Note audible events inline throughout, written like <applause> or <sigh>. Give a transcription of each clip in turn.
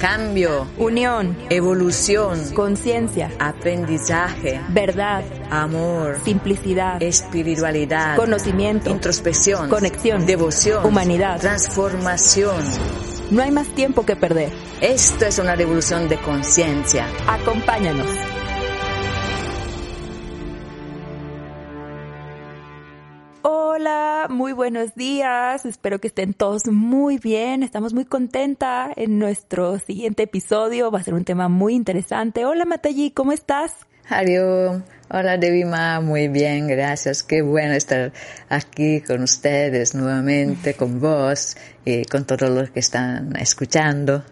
Cambio, unión, evolución, conciencia, aprendizaje, verdad, amor, simplicidad, espiritualidad, conocimiento, introspección, conexión, devoción, humanidad, transformación. No hay más tiempo que perder. Esto es una revolución de conciencia. Acompáñanos. Muy buenos días. Espero que estén todos muy bien. Estamos muy contenta en nuestro siguiente episodio. Va a ser un tema muy interesante. Hola, Matayi, ¿cómo estás? Adiós. Hola, Devima. Muy bien, gracias. Qué bueno estar aquí con ustedes nuevamente, con vos y con todos los que están escuchando.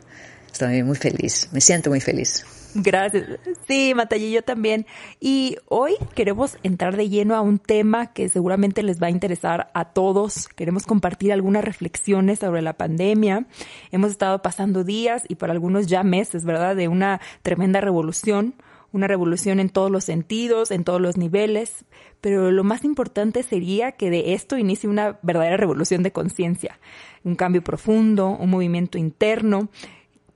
Estoy muy feliz. Me siento muy feliz. Gracias. Sí, Matayi, yo también. Y hoy queremos entrar de lleno a un tema que seguramente les va a interesar a todos. Queremos compartir algunas reflexiones sobre la pandemia. Hemos estado pasando días y para algunos ya meses, ¿verdad?, de una tremenda revolución. Una revolución en todos los sentidos, en todos los niveles. Pero lo más importante sería que de esto inicie una verdadera revolución de conciencia. Un cambio profundo, un movimiento interno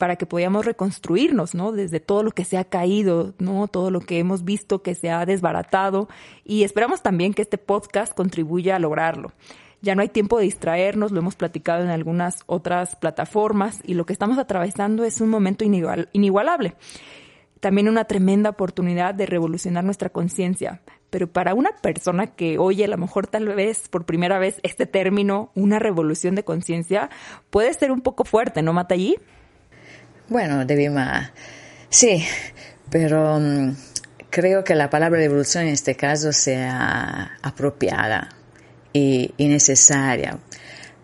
para que podamos reconstruirnos, ¿no? Desde todo lo que se ha caído, ¿no? Todo lo que hemos visto que se ha desbaratado y esperamos también que este podcast contribuya a lograrlo. Ya no hay tiempo de distraernos, lo hemos platicado en algunas otras plataformas y lo que estamos atravesando es un momento inigual, inigualable. También una tremenda oportunidad de revolucionar nuestra conciencia. Pero para una persona que oye a lo mejor tal vez por primera vez este término, una revolución de conciencia, puede ser un poco fuerte, ¿no, Matallí? Bueno, Devima, sí, pero um, creo que la palabra revolución en este caso sea apropiada y, y necesaria,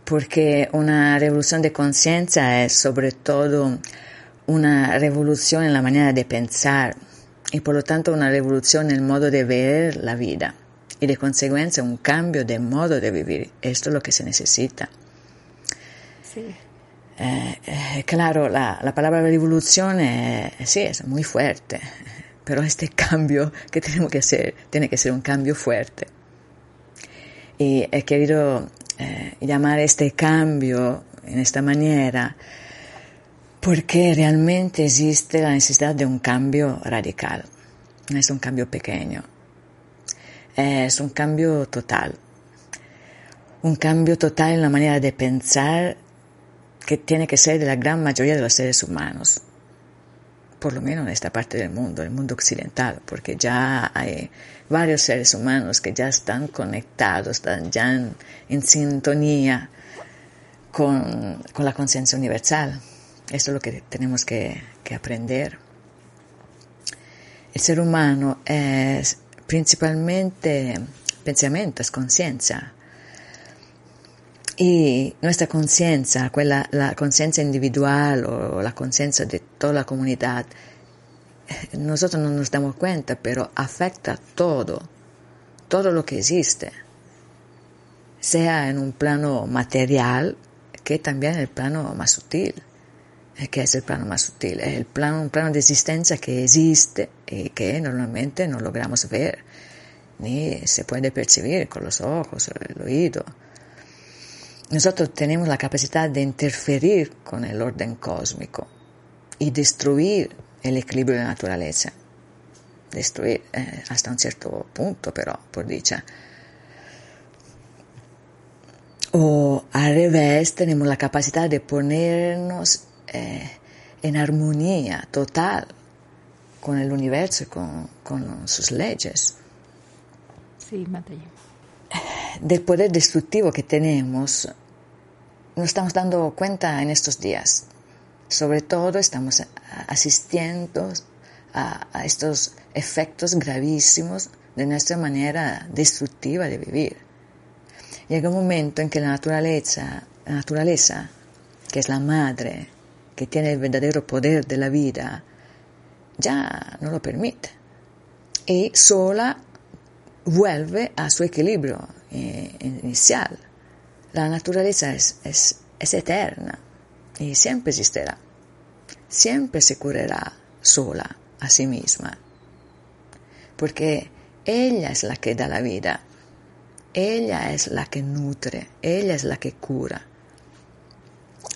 porque una revolución de conciencia es sobre todo una revolución en la manera de pensar y por lo tanto una revolución en el modo de ver la vida y de consecuencia un cambio de modo de vivir. Esto es lo que se necesita. Sí. Eh, eh, claro, la, la, palabra revolución eh, sí es muy fuerte, pero este <laughs> cambio que tenemos que hacer tiene que ser un cambio fuerte. Y he querido eh, llamar este cambio en esta manera porque realmente existe la necesidad de un cambio radical. No es un cambio pequeño, es un cambio total. Un cambio total en la manera de pensar que tiene que ser de la gran mayoría de los seres humanos, por lo menos en esta parte del mundo, el mundo occidental, porque ya hay varios seres humanos que ya están conectados, están ya en, sintonía con, con la conciencia universal. Eso es lo que tenemos que, que aprender. El ser humano es principalmente pensamiento, es conciencia. Y nuestra conciencia, la conciencia individual o la conciencia de toda la comunidad, nosotros no nos damos cuenta, pero afecta todo, todo lo que existe, sea en un plano material, que también el plano más sutil. que es el plano más sutil? Es el plano, un plano de existencia que existe y que normalmente no logramos ver, ni se puede percibir con los ojos el oído nosotros tenemos la capacidad de interferir con el orden cósmico y destruir el equilibrio de la naturaleza. Destruir eh, hasta un cierto punto, pero por dicha. O al revés, tenemos la capacidad de ponernos eh, en armonía total con el universo y con, sus leyes. Sí, Mateo del poder destructivo que tenemos nos estamos dando cuenta en estos días. Sobre todo estamos asistiendo a, estos efectos gravísimos de nuestra manera destructiva de vivir. Llega un momento en que la naturaleza, la naturaleza, que es la madre, que tiene el verdadero poder de la vida, ya no lo permite. Y sola vuelve a su equilibrio eh, inicial. La naturaleza es, eterna y siempre existirá. Siempre se curará sola a sí misma. Porque ella es la que da la vida. Ella es la que nutre. Ella es la que cura.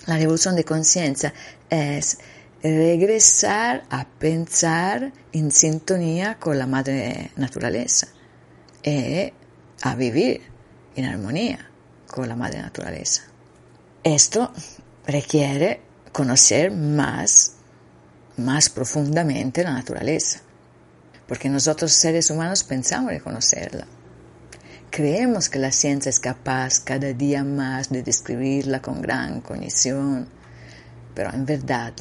La revolución de conciencia es regresar a pensar in sintonia con la madre naturaleza e a vivir in armonia con la madre naturaleza. Esto requiere conocer más, más profundamente la naturaleza, porque nosotros seres humanos pensamos de conocerla. Creemos que la ciencia es capaz cada día más de describirla con gran cognición, pero en verdad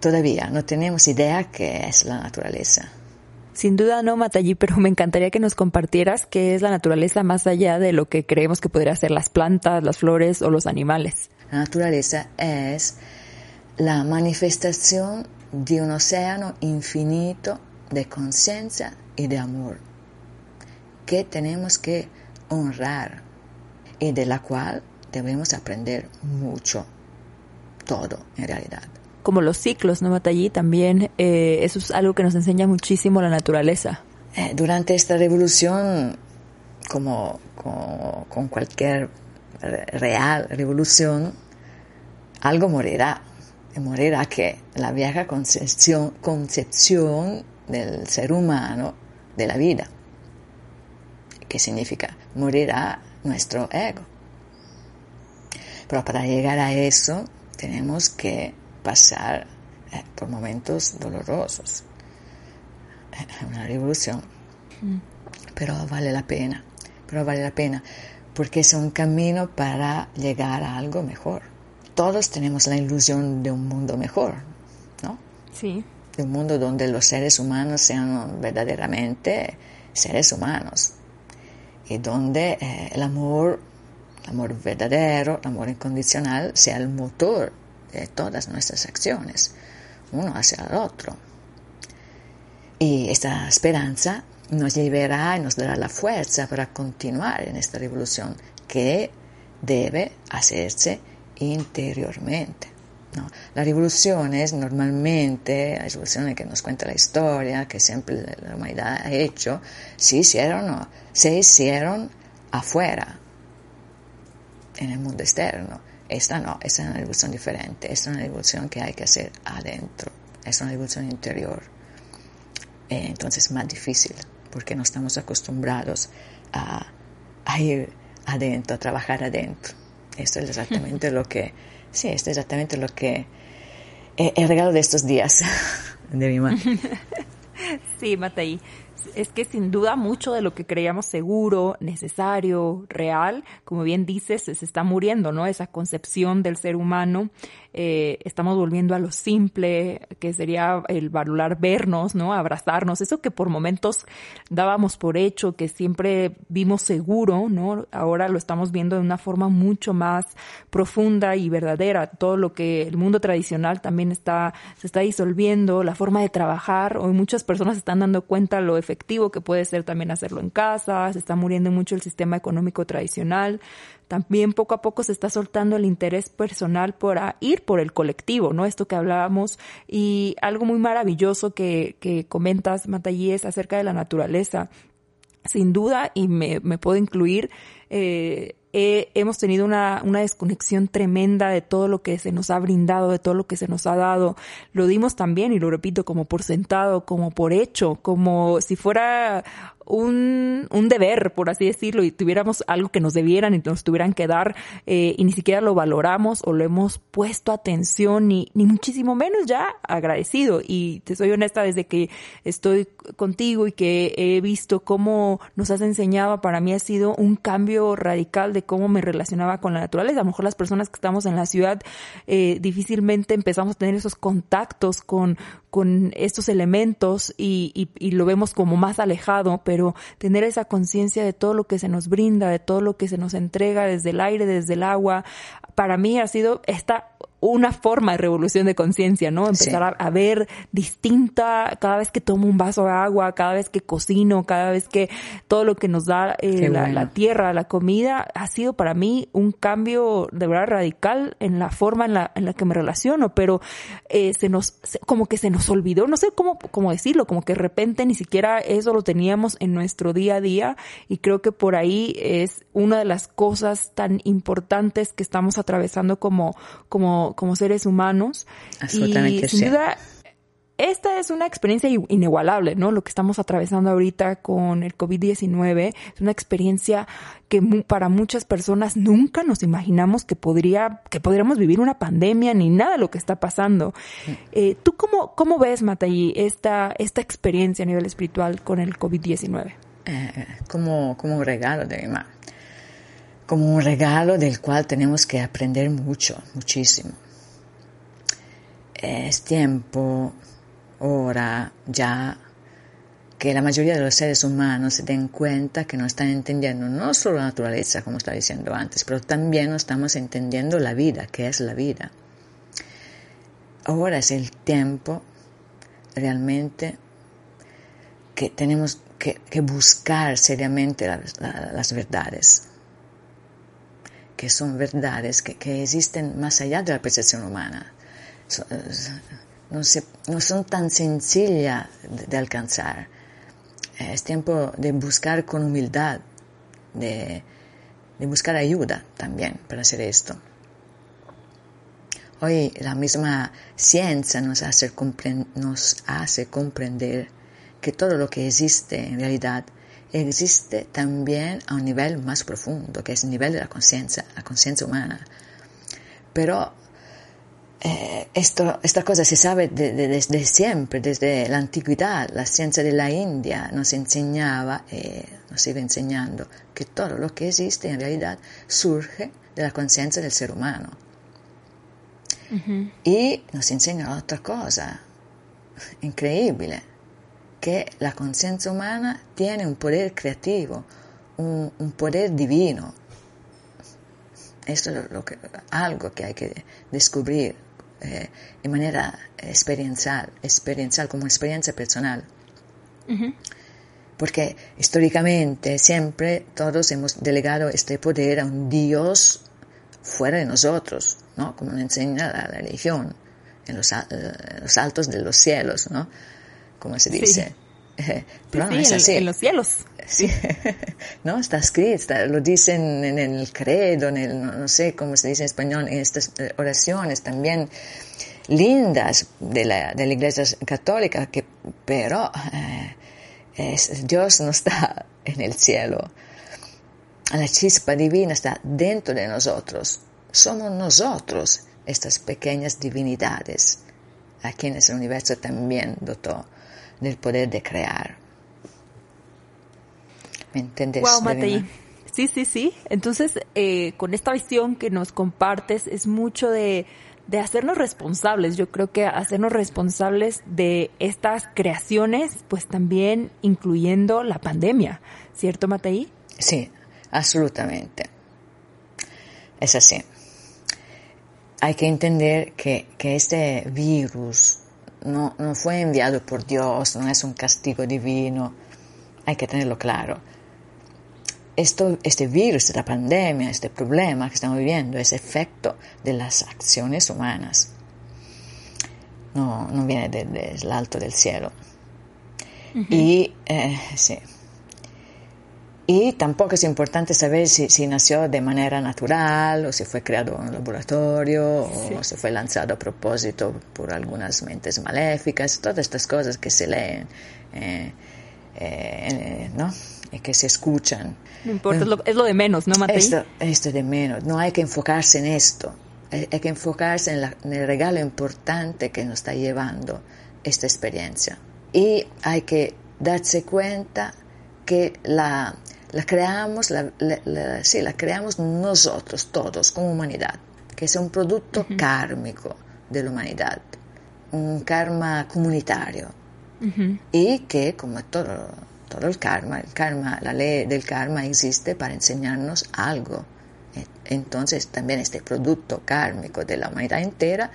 todavía no tenemos idea qué es la naturaleza. Sin duda no, Matallí, pero me encantaría que nos compartieras qué es la naturaleza más allá de lo que creemos que podría ser las plantas, las flores o los animales. La naturaleza es la manifestación de un océano infinito de conciencia y de amor que tenemos que honrar y de la cual debemos aprender mucho, todo en realidad como los ciclos, ¿no, Matallí? También eh, eso es algo que nos enseña muchísimo la naturaleza. Eh, durante esta revolución, como, con cualquier real revolución, algo morirá. Morirá que la vieja concepción, concepción del ser humano, de la vida. ¿Qué significa? Morirá nuestro ego. Pero para llegar a eso tenemos que pasar eh, por momentos dolorosos. Es una revolución. Mm. Pero vale la pena. Pero vale la pena. Porque es un camino para llegar a algo mejor. Todos tenemos la ilusión de un mundo mejor, ¿no? Sí. De un mundo donde los seres humanos sean verdaderamente seres humanos. Y donde eh, el amor, el amor verdadero, el amor incondicional, sea el motor de todas nuestras acciones, uno hacia el otro. Y esta esperanza nos llevará y nos dará la fuerza para continuar en esta revolución que debe hacerse interiormente. ¿no? Las revoluciones normalmente, las revoluciones que nos cuenta la historia, que siempre la humanidad ha hecho, se hicieron, se hicieron afuera, en el mundo externo esta no, esta es una revolución diferente, esta es una revolución que hay que hacer adentro, es una revolución interior. Eh, entonces es más difícil porque no estamos acostumbrados a, ir adentro, a trabajar adentro. Esto es exactamente <laughs> lo que, sí, esto es exactamente lo que eh, el regalo de estos días <laughs> de mi madre. <laughs> Sí, Matei es que sin duda mucho de lo que creíamos seguro, necesario, real, como bien dices, se está muriendo, ¿no? Esa concepción del ser humano eh, estamos volviendo a lo simple, que sería el valorar vernos, ¿no? Abrazarnos, eso que por momentos dábamos por hecho, que siempre vimos seguro, ¿no? Ahora lo estamos viendo de una forma mucho más profunda y verdadera. Todo lo que el mundo tradicional también está, se está disolviendo, la forma de trabajar, hoy muchas personas están dando cuenta lo efectivo que puede ser también hacerlo en casa, se está muriendo mucho el sistema económico tradicional, también poco a poco se está soltando el interés personal por ir por el colectivo, ¿no? Esto que hablábamos y algo muy maravilloso que, que comentas, Matallí, es acerca de la naturaleza. Sin duda, y me, me puedo incluir, eh, hemos tenido una, una desconexión tremenda de todo lo que se nos ha brindado, de todo lo que se nos ha dado. Lo dimos también, y lo repito, como por sentado, como por hecho, como si fuera un, un deber, por así decirlo, y tuviéramos algo que nos debieran y nos tuvieran que dar, eh, y ni siquiera lo valoramos o lo hemos puesto atención, ni, ni muchísimo menos ya agradecido. Y te soy honesta, desde que estoy contigo y que he visto cómo nos has enseñado, para mí ha sido un cambio radical de cómo me relacionaba con la naturaleza. A lo mejor las personas que estamos en la ciudad eh, difícilmente empezamos a tener esos contactos con, con estos elementos y, y, y lo vemos como más alejado, pero tener esa conciencia de todo lo que se nos brinda, de todo lo que se nos entrega desde el aire, desde el agua, para mí ha sido esta una forma de revolución de conciencia, ¿no? Empezar a, ver distinta cada vez que tomo un vaso de agua, cada vez que cocino, cada vez que todo lo que nos da eh, la, tierra, la comida, ha sido para mí un cambio de verdad radical en la forma en la, en la que me relaciono, pero eh, se nos, como que se nos olvidó, no sé cómo, cómo decirlo, como que de repente ni siquiera eso lo teníamos en nuestro día a día y creo que por ahí es una de las cosas tan importantes que estamos atravesando como, como como, como seres humanos. Absolutamente y sin duda, esta es una experiencia inigualable, ¿no? Lo que estamos atravesando ahorita con el COVID-19 es una experiencia que para muchas personas nunca nos imaginamos que podría, que podríamos vivir una pandemia ni nada de lo que está pasando. Eh, ¿Tú cómo, cómo ves, Matayi, esta, esta experiencia a nivel espiritual con el COVID-19? Eh, como, como un regalo de mi como un regalo del cual tenemos que aprender mucho, muchísimo. Es tiempo ahora ya que la mayoría de los seres humanos se den cuenta que no están entendiendo no solo la naturaleza, como estaba diciendo antes, pero también no estamos entendiendo la vida, que es la vida. Ahora es el tiempo realmente que tenemos que, buscar seriamente las verdades, que son verdades que, que existen más allá de la percepción humana no, son tan sencillas de, alcanzar. Es tiempo de buscar con humildad, de, buscar ayuda también para hacer esto. Hoy la misma ciencia nos hace, nos hace comprender que todo lo que existe en realidad existe también a un nivel más profundo, que es el nivel de la conciencia, la conciencia humana. Pero eh, esto, esta cosa se sabe desde siempre, desde la antigüedad. La ciencia de la India nos enseñaba, eh, nos iba enseñando, que todo lo que existe en realidad surge de la conciencia del ser humano. Y nos enseña otra cosa increíble, que la conciencia humana tiene un poder creativo, un, un poder divino. Esto es lo que, algo que hay que descubrir eh, de manera experiencial, experiencial, como experiencia personal. Porque históricamente siempre todos hemos delegado este poder a un Dios fuera de nosotros, ¿no? Como nos enseña la religión, en los, los altos de los cielos, ¿no? Como se dice. No es así. En, los cielos. Sí, <laughs> no, está escrito, lo dicen en el credo, en el, no, sé cómo se dice en español, en estas eh, oraciones también lindas de la, de la Iglesia Católica, que, pero eh, Dios no está <laughs> en el cielo. La chispa divina está dentro de nosotros. Somos nosotros estas pequeñas divinidades a quienes el universo también dotó del poder de crear. ¿Me entiendes? Wow, Matei. Sí, sí, sí. Entonces, eh, con esta visión que nos compartes, es mucho de, de hacernos responsables. Yo creo que hacernos responsables de estas creaciones, pues también incluyendo la pandemia. ¿Cierto, Matei? Sí, absolutamente. Es así. Hay que entender que, que este virus no, no fue enviado por Dios, no es un castigo divino, hay que tenerlo claro. Esto, este virus, esta pandemia, este problema que estamos viviendo es efecto de las acciones humanas. No, no viene del alto del cielo. Y eh, sí, y tampoco es importante saber si, si, nació de manera natural o si fue creado en un laboratorio o si fue lanzado a propósito por algunas mentes maléficas, todas estas cosas que se leen, eh, eh, ¿no? Y que se escuchan. No importa, es, lo, de menos, ¿no, Matei? Esto, esto de menos, no hay que enfocarse en esto, hay, que enfocarse en, en el regalo importante que nos está llevando esta experiencia. Y hay que darse cuenta que la, la creamos, la, sí, la creamos nosotros, todos, como humanidad, que es un producto kármico de la humanidad, un karma comunitario, y que, como todo, todo el karma, el karma, la ley del karma existe para enseñarnos algo. Entonces, también este producto kármico de la humanidad entera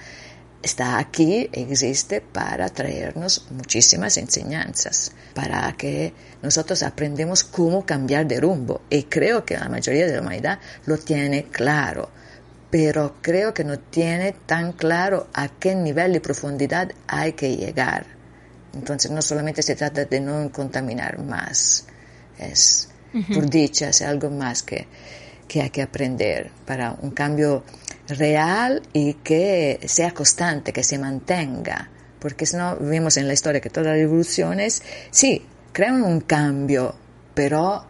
está aquí, existe para traernos muchísimas enseñanzas, para que nosotros aprendemos cómo cambiar de rumbo. Y creo que la mayoría de la humanidad lo tiene claro, pero creo que no tiene tan claro a qué nivel de profundidad hay que llegar. Entonces no solamente se trata de no contaminar más, es por dicha, es algo más que, que hay que aprender para un cambio real y que sea constante, que se mantenga. Porque si no, vimos en la historia que todas las revoluciones, sí, crean un cambio, pero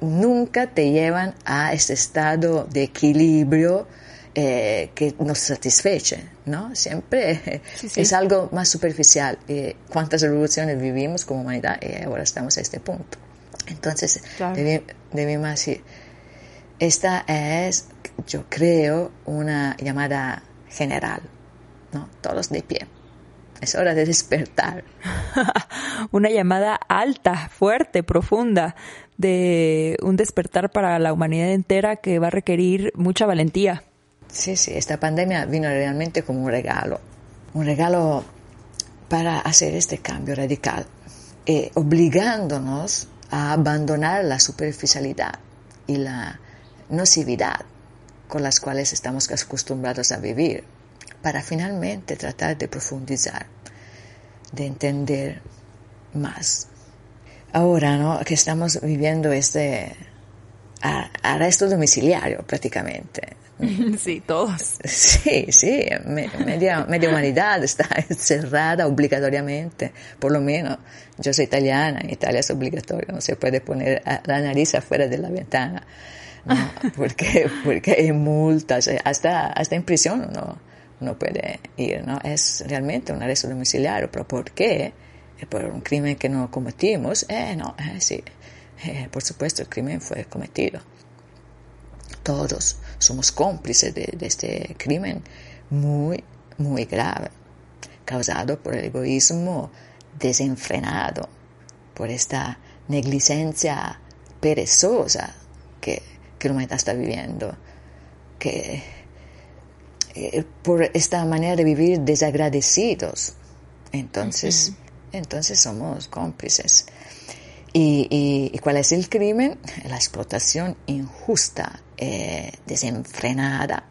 nunca te llevan a ese estado de equilibrio eh, que nos satisfeche, ¿no? Siempre <laughs> es algo más superficial. Eh, ¿Cuántas revoluciones vivimos como humanidad y ahora estamos a este punto? Entonces, debemos decir, esta es, yo creo, una llamada general, ¿no? Todos de pie. Es hora de despertar. <laughs> una llamada alta, fuerte, profunda, de un despertar para la humanidad entera que va a requerir mucha valentía. Sí, sí, esta pandemia vino realmente como un regalo, un regalo para hacer este cambio radical, eh, obligándonos a abandonar la superficialidad y la nocividad con las cuales estamos acostumbrados a vivir, para finalmente tratar de profundizar, de entender más. Ahora, ¿no? Que estamos viviendo este arresto domiciliario prácticamente. <laughs> Sí, todos. Sí, sí, media, media humanidad está <laughs> encerrada obligatoriamente, por lo menos. Yo soy italiana, en Italia es obligatorio, no se puede poner la nariz afuera de la ventana, ¿no? porque, porque hay multas, hasta, hasta en prisión no, no puede ir, ¿no? Es realmente un arresto domiciliario, pero ¿por qué? Por un crimen que no cometimos, eh, no, eh, sí, eh, por supuesto el crimen fue cometido todos somos cómplices de, este crimen muy, muy grave, causado por el egoísmo desenfrenado, por esta negligencia perezosa que, que la humanidad está viviendo, que eh, por esta manera de vivir desagradecidos. Entonces, entonces somos cómplices. ¿Y, cuál es el crimen? La explotación injusta, eh, desenfrenada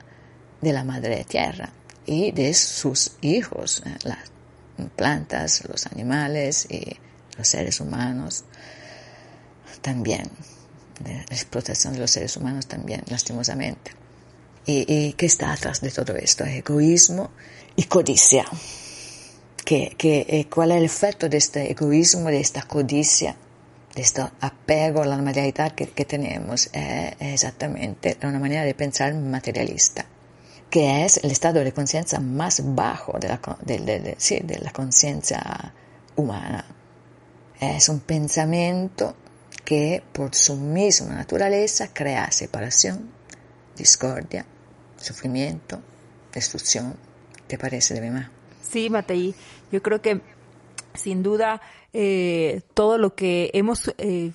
de la madre tierra y de sus hijos, eh, las plantas, los animales y los seres humanos también. La explotación de los seres humanos también, lastimosamente. ¿Y, qué está atrás de todo esto? Egoísmo y codicia. ¿Qué, eh, cuál es el efecto de este egoísmo, de esta codicia? de este apego a la materialidad que, tenemos es exactamente una manera de pensar materialista, que es el estado de conciencia más bajo de la, de la conciencia humana. Es un pensamiento que por su misma naturaleza crea separación, discordia, sufrimiento, destrucción. ¿Te parece de más? Sí, Matei, yo creo que sin duda eh, todo lo que hemos eh,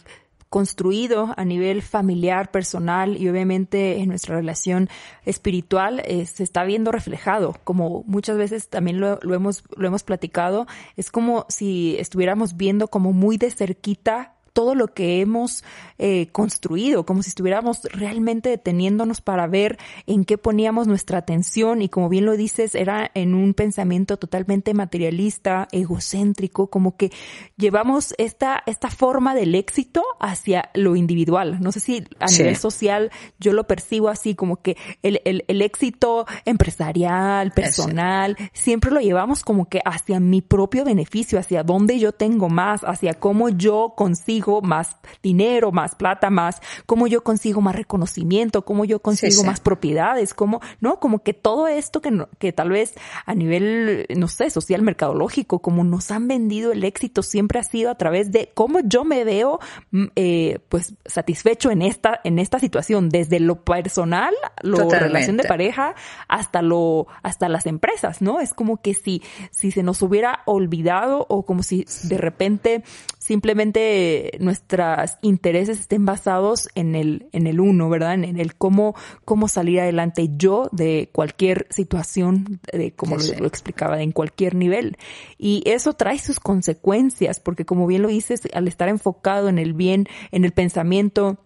construido a nivel familiar, personal y obviamente en nuestra relación espiritual eh, se está viendo reflejado, como muchas veces también lo, lo, hemos, lo hemos platicado, es como si estuviéramos viendo como muy de cerquita todo lo que hemos eh, construido, como si estuviéramos realmente deteniéndonos para ver en qué poníamos nuestra atención. Y como bien lo dices, era en un pensamiento totalmente materialista, egocéntrico, como que llevamos esta, esta forma del éxito hacia lo individual. No sé si a nivel social yo lo percibo así, como que el, el, el éxito empresarial, personal, siempre lo llevamos como que hacia mi propio beneficio, hacia dónde yo tengo más, hacia cómo yo consigo más dinero, más plata, más, cómo yo consigo más reconocimiento, cómo yo consigo más propiedades, cómo, ¿no? Como que todo esto que, que tal vez a nivel, no sé, social, mercadológico, como nos han vendido el éxito siempre ha sido a través de cómo yo me veo, mm, eh, pues satisfecho en esta, en esta situación, desde lo personal, lo relación de pareja, hasta lo, hasta las empresas, ¿no? Es como que si, si se nos hubiera olvidado o como si de repente simplemente nuestros intereses estén basados en el, en el uno, ¿verdad? En, el cómo, cómo salir adelante yo de cualquier situación, de como lo, explicaba, en cualquier nivel. Y eso trae sus consecuencias, porque como bien lo dices, al estar enfocado en el bien, en el pensamiento,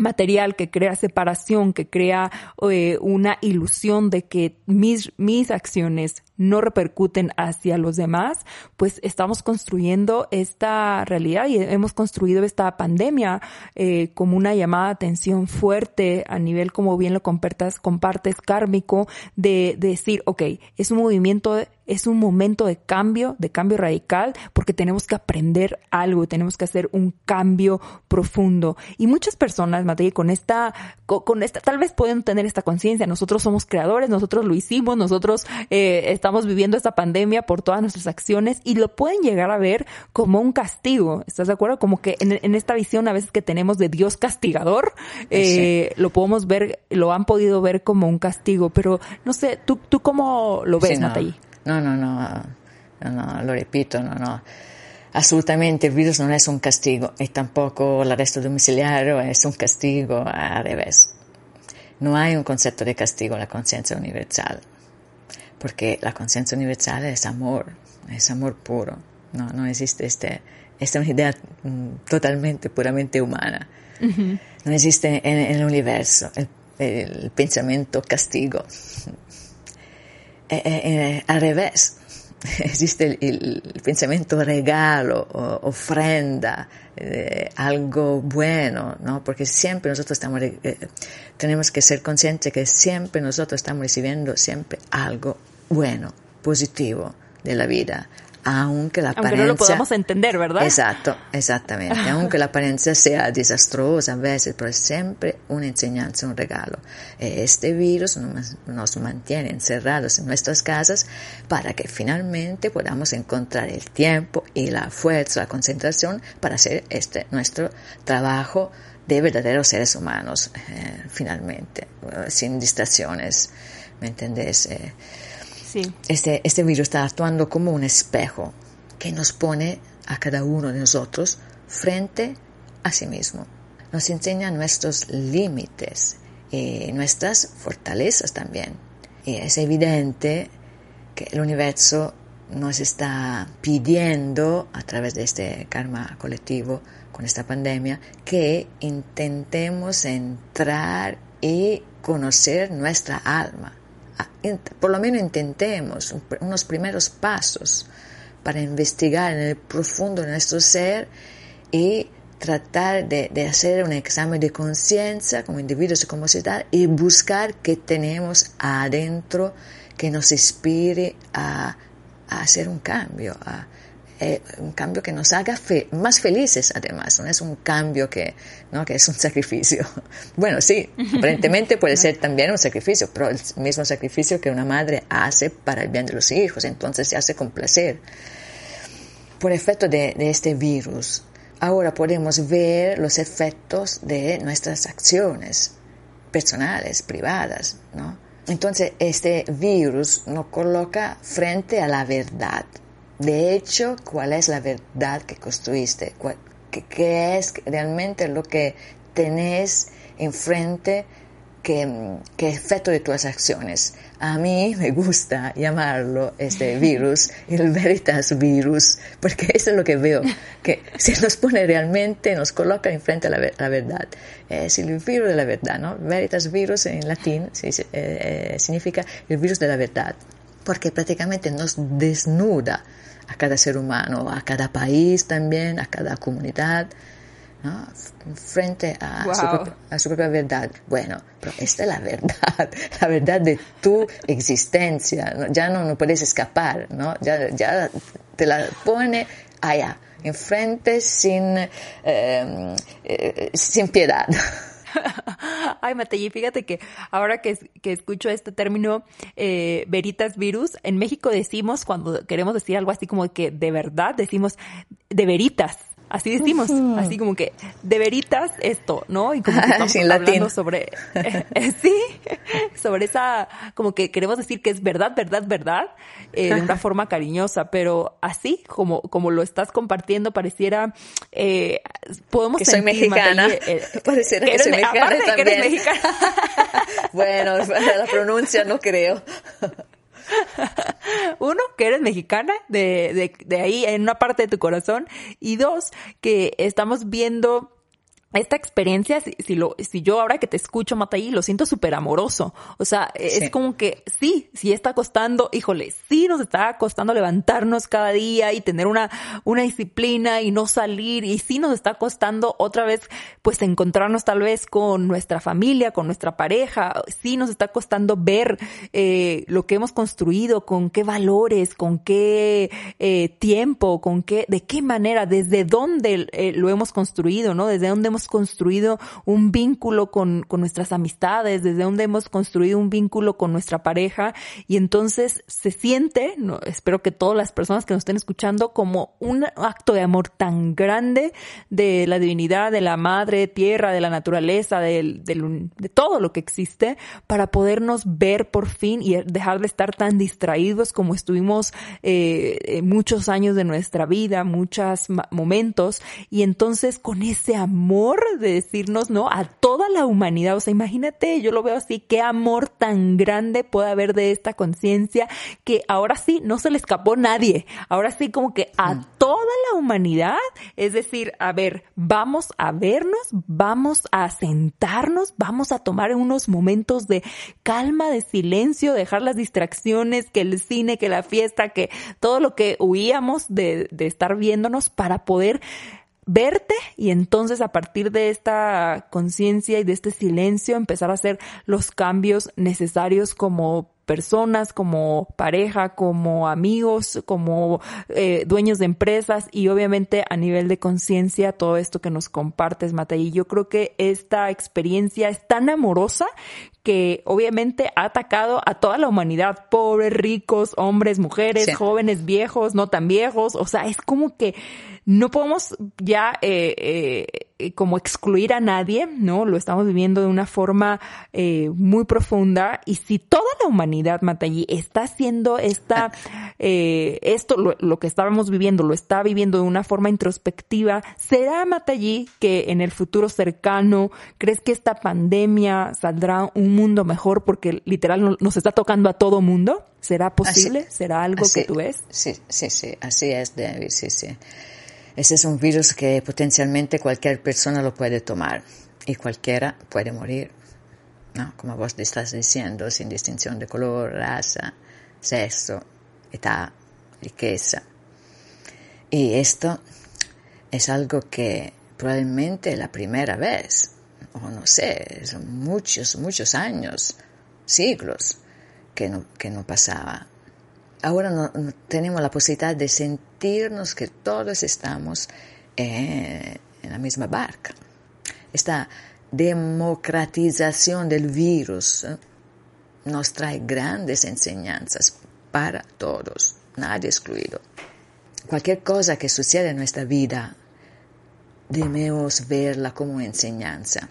material que crea separación, que crea eh, una ilusión de que mis, mis acciones no repercuten hacia los demás, pues estamos construyendo esta realidad y hemos construido esta pandemia eh, como una llamada de atención fuerte a nivel, como bien lo compartas, compartes, kármico, de, de decir, ok, es un movimiento es un momento de cambio, de cambio radical, porque tenemos que aprender algo, tenemos que hacer un cambio profundo. Y muchas personas, Matei, con esta, con, esta, tal vez pueden tener esta conciencia, nosotros somos creadores, nosotros lo hicimos, nosotros eh, estamos viviendo esta pandemia por todas nuestras acciones y lo pueden llegar a ver como un castigo, ¿estás de acuerdo? Como que en, esta visión a veces que tenemos de Dios castigador, eh, lo podemos ver, lo han podido ver como un castigo, pero no sé, ¿tú, tú cómo lo ves, sí, No, no, no, no, lo repito, no, no. Assolutamente il virus non è un castigo e tampoco l'arresto domiciliario è un castigo al revés. No hay un concepto de castigo en la conciencia universal, porque la conciencia universal es amor, es amor puro. No, no existe este, esta idea mm, totalmente, puramente humana. Uh -huh. No existe en, en el universo el, el pensamiento castigo. Eh, eh, al revés, <laughs> existe el, pensamiento regalo, ofrenda, eh, algo bueno, ¿no? Porque siempre nosotros estamos, eh, tenemos que ser conscientes que siempre nosotros estamos recibiendo siempre algo bueno, positivo de la vida, aunque la apariencia... No lo podamos entender, ¿verdad? Exacto, exactamente. <laughs> aunque la apariencia sea desastrosa a veces, pero es siempre una enseñanza, un regalo. Este virus nos mantiene encerrados en nuestras casas para que finalmente podamos encontrar el tiempo y la fuerza, la concentración para hacer este nuestro trabajo de verdaderos seres humanos, eh, finalmente, sin distracciones, ¿me entendés? Eh, este, este virus está actuando como un espejo que nos pone a cada uno de nosotros frente a sí mismo. Nos enseña nuestros límites y nuestras fortalezas también. Y es evidente que el universo nos está pidiendo a través de este karma colectivo con esta pandemia que intentemos entrar y conocer nuestra alma por lo menos intentemos unos primeros pasos para investigar en el profundo nuestro ser y tratar de, hacer un examen de conciencia como individuos y como sociedad y buscar qué tenemos adentro que nos inspire a, hacer un cambio, eh, un cambio que nos haga fe más felices además, no es un cambio que, ¿no? que es un sacrificio. <laughs> Bueno, sí, aparentemente puede ser también un sacrificio, pero el mismo sacrificio que una madre hace para el bien de los hijos, entonces se hace con placer. Por efecto de, de este virus, ahora podemos ver los efectos de nuestras acciones personales, privadas, ¿no? Entonces, este virus nos coloca frente a la verdad, de hecho, cuál es la verdad que construiste, qué, es realmente lo que tenés enfrente, qué, qué efecto de tus acciones. A mí me gusta llamarlo este <laughs> virus el veritas virus, porque eso es lo que veo, que se nos pone realmente, nos coloca enfrente a la, la verdad. Es el virus de la verdad, ¿no? Veritas virus en latín eh, eh, significa el virus de la verdad, porque prácticamente nos desnuda a cada ser humano, a cada país también, a cada comunidad, ¿no? frente a, su propia, a, su propia, verdad. Bueno, pero esta es la verdad, <laughs> la verdad de tu existencia, ya no, no puedes escapar, ¿no? ya, ya te la pone allá, enfrente sin, eh, eh, sin piedad. <laughs> <laughs> Ay, Matei, fíjate que ahora que, que escucho este término eh, veritas virus, en México decimos, cuando queremos decir algo así como que de verdad, decimos de veritas. Así decimos, así como que de veritas esto, ¿no? Y como que <laughs> estamos hablando sobre, <laughs> eh, <laughs> sí, sobre esa, como que queremos decir que es verdad, verdad, verdad, eh, de una forma cariñosa, pero así como, como lo estás compartiendo, pareciera, eh, podemos que soy mexicana, pareciera que, soy mexicana aparte también. que eres mexicana. bueno, la pronuncia no creo. <laughs> Uno, que eres mexicana, de, de, de ahí en una parte de tu corazón. Y dos, que estamos viendo esta experiencia, si, si, lo, si yo ahora que te escucho, Mataí, lo siento súper amoroso. O sea, es como que sí, sí está costando, híjole, sí nos está costando levantarnos cada día y tener una, una disciplina y no salir. Y sí nos está costando otra vez, pues encontrarnos tal vez con nuestra familia, con nuestra pareja. Sí nos está costando ver eh, lo que hemos construido, con qué valores, con qué eh, tiempo, con qué, de qué manera, desde dónde eh, lo hemos construido, ¿no? Desde dónde hemos construido un vínculo con, con nuestras amistades, desde donde hemos construido un vínculo con nuestra pareja y entonces se siente, espero que todas las personas que nos estén escuchando, como un acto de amor tan grande de la divinidad, de la madre tierra, de la naturaleza, de, todo lo que existe, para podernos ver por fin y dejar de estar tan distraídos como estuvimos eh, muchos años de nuestra vida, muchos momentos, y entonces con ese amor de decirnos, ¿no? A toda la humanidad. O sea, imagínate, yo lo veo así, qué amor tan grande puede haber de esta conciencia que ahora sí no se le escapó nadie. Ahora sí como que a mm. toda la humanidad, es decir, a ver, vamos a vernos, vamos a sentarnos, vamos a tomar unos momentos de calma, de silencio, dejar las distracciones, que el cine, que la fiesta, que todo lo que huíamos de, de estar viéndonos para poder verte y entonces a partir de esta conciencia y de este silencio empezar a hacer los cambios necesarios como personas, como pareja, como amigos, como eh, dueños de empresas y obviamente a nivel de conciencia todo esto que nos compartes, Y Yo creo que esta experiencia es tan amorosa que obviamente ha atacado a toda la humanidad, pobres, ricos, hombres, mujeres, jóvenes, viejos, no tan viejos, o sea, es como que no podemos ya eh, eh, eh, como excluir a nadie, ¿no? Lo estamos viviendo de una forma eh, muy profunda y si toda la humanidad, Matallí, está haciendo esta, <laughs> eh, esto, lo, lo, que estábamos viviendo, lo está viviendo de una forma introspectiva, ¿será, Matallí, que en el futuro cercano crees que esta pandemia saldrá un mundo mejor porque literal nos está tocando a todo mundo? ¿Será posible? ¿Será algo que tú ves? Sí, sí, sí, así es, David, sí, sí. Ese es un virus que potencialmente cualquier persona lo puede tomar y cualquiera puede morir, ¿no? Como vos estás diciendo, sin distinción de color, raza, sexo, edad, riqueza. Y esto es algo que probablemente la primera vez, o no sé, son muchos, muchos años, siglos, que no, que no pasaba ahora no, tenemos la posibilidad de sentirnos que todos estamos eh, en la misma barca. Esta democratización del virus eh, nos trae grandes enseñanzas para todos, nadie excluido. Cualquier cosa que suceda en nuestra vida, debemos verla como enseñanza.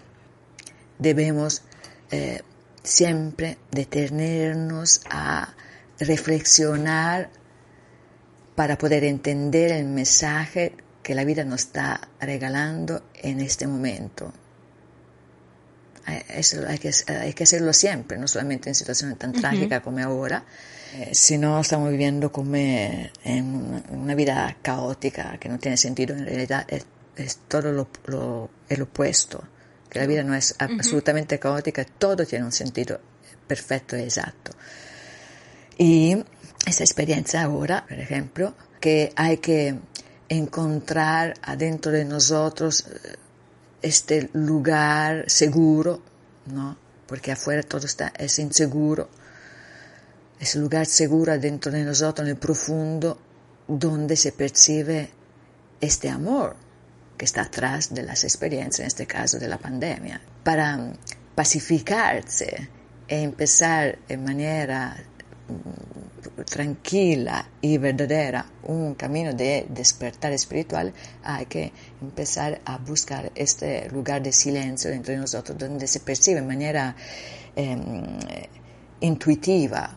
Debemos eh, siempre detenernos a reflexionar para poder entender el mensaje que la vida nos está regalando en este momento. Eh, eso hay que, hay que hacerlo siempre, no solamente en situaciones tan trágicas como ahora, eh, sino estamos viviendo como en una, vida caótica que no tiene sentido, en realidad es, todo lo, el opuesto, que la vida no es absolutamente caótica, todo tiene un sentido perfecto y exacto. Y esa experiencia ahora, por ejemplo, que hay que encontrar adentro de nosotros eh, este lugar seguro, ¿no? Porque afuera todo está, es inseguro. Ese lugar seguro adentro de nosotros, en el profundo, donde se percibe este amor que está atrás de las experiencias, en este caso de la pandemia. Para pacificarse e empezar en manera tranquila y verdadera un camino de despertar espiritual, hay que empezar a buscar este lugar de silencio dentro de nosotros, donde se percibe de manera em, intuitiva